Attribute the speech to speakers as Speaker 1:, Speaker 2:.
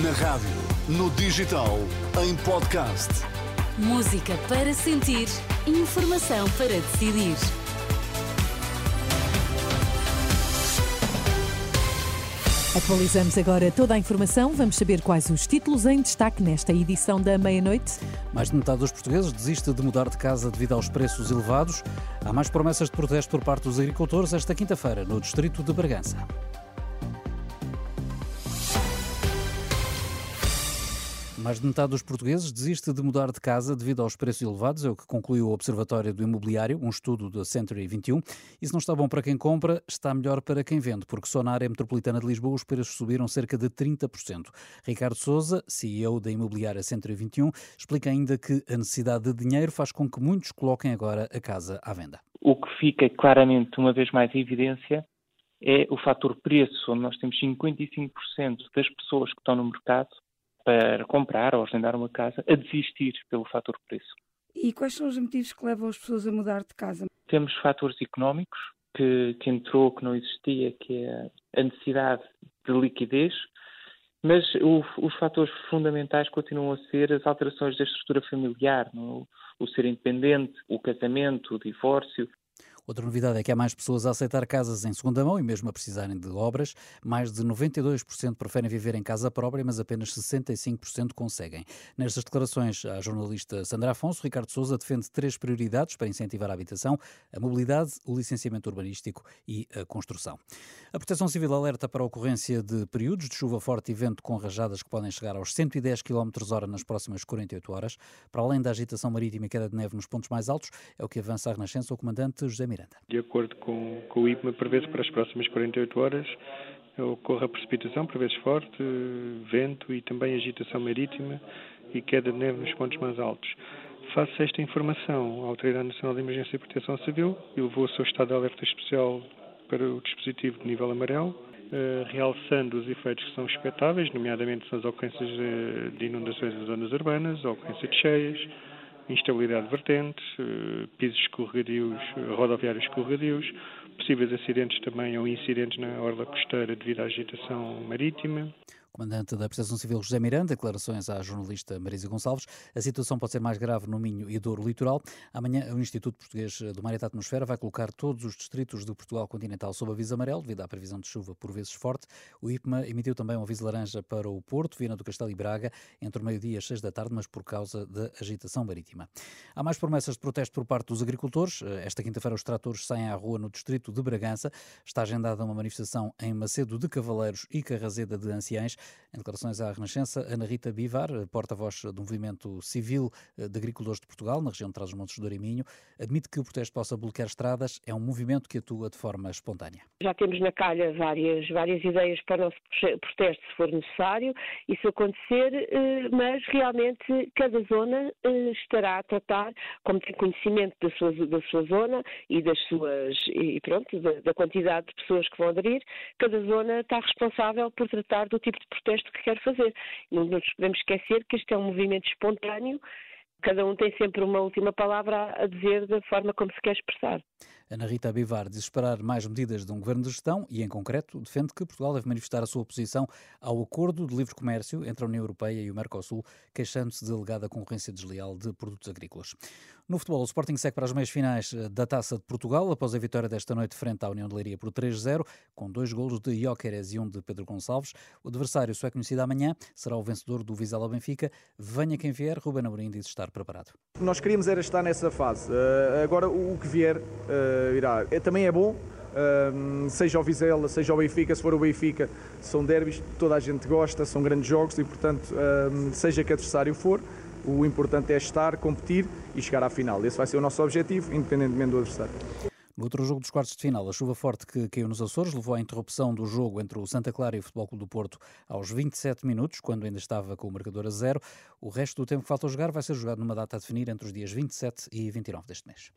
Speaker 1: Na rádio, no digital, em podcast.
Speaker 2: Música para sentir, informação para decidir.
Speaker 3: Atualizamos agora toda a informação. Vamos saber quais os títulos em destaque nesta edição da meia-noite.
Speaker 4: Mais de metade dos portugueses desiste de mudar de casa devido aos preços elevados. Há mais promessas de protesto por parte dos agricultores esta quinta-feira, no distrito de Bragança. Mais de metade dos portugueses desiste de mudar de casa devido aos preços elevados, é o que concluiu o Observatório do Imobiliário, um estudo da Century 21. E se não está bom para quem compra, está melhor para quem vende, porque só na área metropolitana de Lisboa os preços subiram cerca de 30%. Ricardo Souza, CEO da Imobiliária Century 21, explica ainda que a necessidade de dinheiro faz com que muitos coloquem agora a casa à venda.
Speaker 5: O que fica claramente, uma vez mais, em evidência é o fator preço, onde nós temos 55% das pessoas que estão no mercado para comprar ou arrendar uma casa a desistir pelo fator preço.
Speaker 6: E quais são os motivos que levam as pessoas a mudar de casa?
Speaker 5: Temos fatores económicos que, que entrou, que não existia, que é a necessidade de liquidez, mas o, os fatores fundamentais continuam a ser as alterações da estrutura familiar, no, o ser independente, o casamento, o divórcio,
Speaker 4: Outra novidade é que há mais pessoas a aceitar casas em segunda mão e mesmo a precisarem de obras. Mais de 92% preferem viver em casa própria, mas apenas 65% conseguem. Nestas declarações, a jornalista Sandra Afonso, Ricardo Souza defende três prioridades para incentivar a habitação: a mobilidade, o licenciamento urbanístico e a construção. A Proteção Civil alerta para a ocorrência de períodos de chuva forte e vento com rajadas que podem chegar aos 110 km/h nas próximas 48 horas. Para além da agitação marítima e queda de neve nos pontos mais altos, é o que avança a Renascença o comandante José Miranda.
Speaker 7: De acordo com, com o IPMA, prevê-se para as próximas 48 horas ocorra precipitação, por vezes forte, vento e também agitação marítima e queda de neve nos pontos mais altos. A esta informação, a Autoridade Nacional de Emergência e Proteção Civil elevou o seu estado de alerta especial para o dispositivo de nível amarelo, eh, realçando os efeitos que são expectáveis, nomeadamente são as ocorrências de inundações em zonas urbanas, a ocorrência de cheias, instabilidade de vertentes, eh, pisos escorregadios, rodoviários escorregadios, possíveis acidentes também ou incidentes na orla costeira devido à agitação marítima.
Speaker 4: Comandante da Proteção Civil José Miranda, declarações à jornalista Marisa Gonçalves. A situação pode ser mais grave no Minho e Douro Litoral. Amanhã, o Instituto Português do Mar e da Atmosfera vai colocar todos os distritos do Portugal continental sob aviso amarelo, devido à previsão de chuva por vezes forte. O IPMA emitiu também um aviso laranja para o Porto, Viana do Castelo e Braga, entre o meio-dia e as seis da tarde, mas por causa da agitação marítima. Há mais promessas de protesto por parte dos agricultores. Esta quinta-feira, os tratores saem à rua no distrito de Bragança. Está agendada uma manifestação em Macedo de Cavaleiros e Carrazeda de Anciães. Em declarações à Renascença, Ana Rita Bivar, porta-voz do Movimento Civil de Agricultores de Portugal, na região de Trás-os-Montes do Minho, admite que o protesto possa bloquear estradas, é um movimento que atua de forma espontânea.
Speaker 8: Já temos na calha várias, várias ideias para o nosso protesto, se for necessário, isso acontecer, eh, mas realmente cada zona eh, estará a tratar, como tem conhecimento da sua, da sua zona e das suas, e pronto, da, da quantidade de pessoas que vão aderir, cada zona está responsável por tratar do tipo de protesto que quer fazer. Não nos podemos esquecer que este é um movimento espontâneo, cada um tem sempre uma última palavra a dizer da forma como se quer expressar.
Speaker 4: Ana Rita Bivar diz esperar mais medidas de um governo de gestão e, em concreto, defende que Portugal deve manifestar a sua oposição ao acordo de livre comércio entre a União Europeia e o Mercosul, queixando-se de alegada concorrência desleal de produtos agrícolas. No futebol, o Sporting segue para as meias finais da Taça de Portugal, após a vitória desta noite frente à União de Leiria por 3-0, com dois golos de Jóqueres e um de Pedro Gonçalves. O adversário só é conhecido amanhã, será o vencedor do Vizela Benfica. Venha quem vier, Ruben Amorim diz estar preparado.
Speaker 9: Nós queríamos era estar nessa fase. Uh, agora, o que vier uh, irá. É, também é bom, uh, seja o Vizela, seja o Benfica, se for o Benfica, são derbys, toda a gente gosta, são grandes jogos e, portanto, seja que adversário for, o importante é estar, competir e chegar à final. Esse vai ser o nosso objetivo, independentemente do adversário.
Speaker 4: Outro jogo dos quartos de final, a chuva forte que caiu nos Açores levou à interrupção do jogo entre o Santa Clara e o Futebol Clube do Porto aos 27 minutos, quando ainda estava com o marcador a zero. O resto do tempo que falta jogar vai ser jogado numa data a definir entre os dias 27 e 29 deste mês.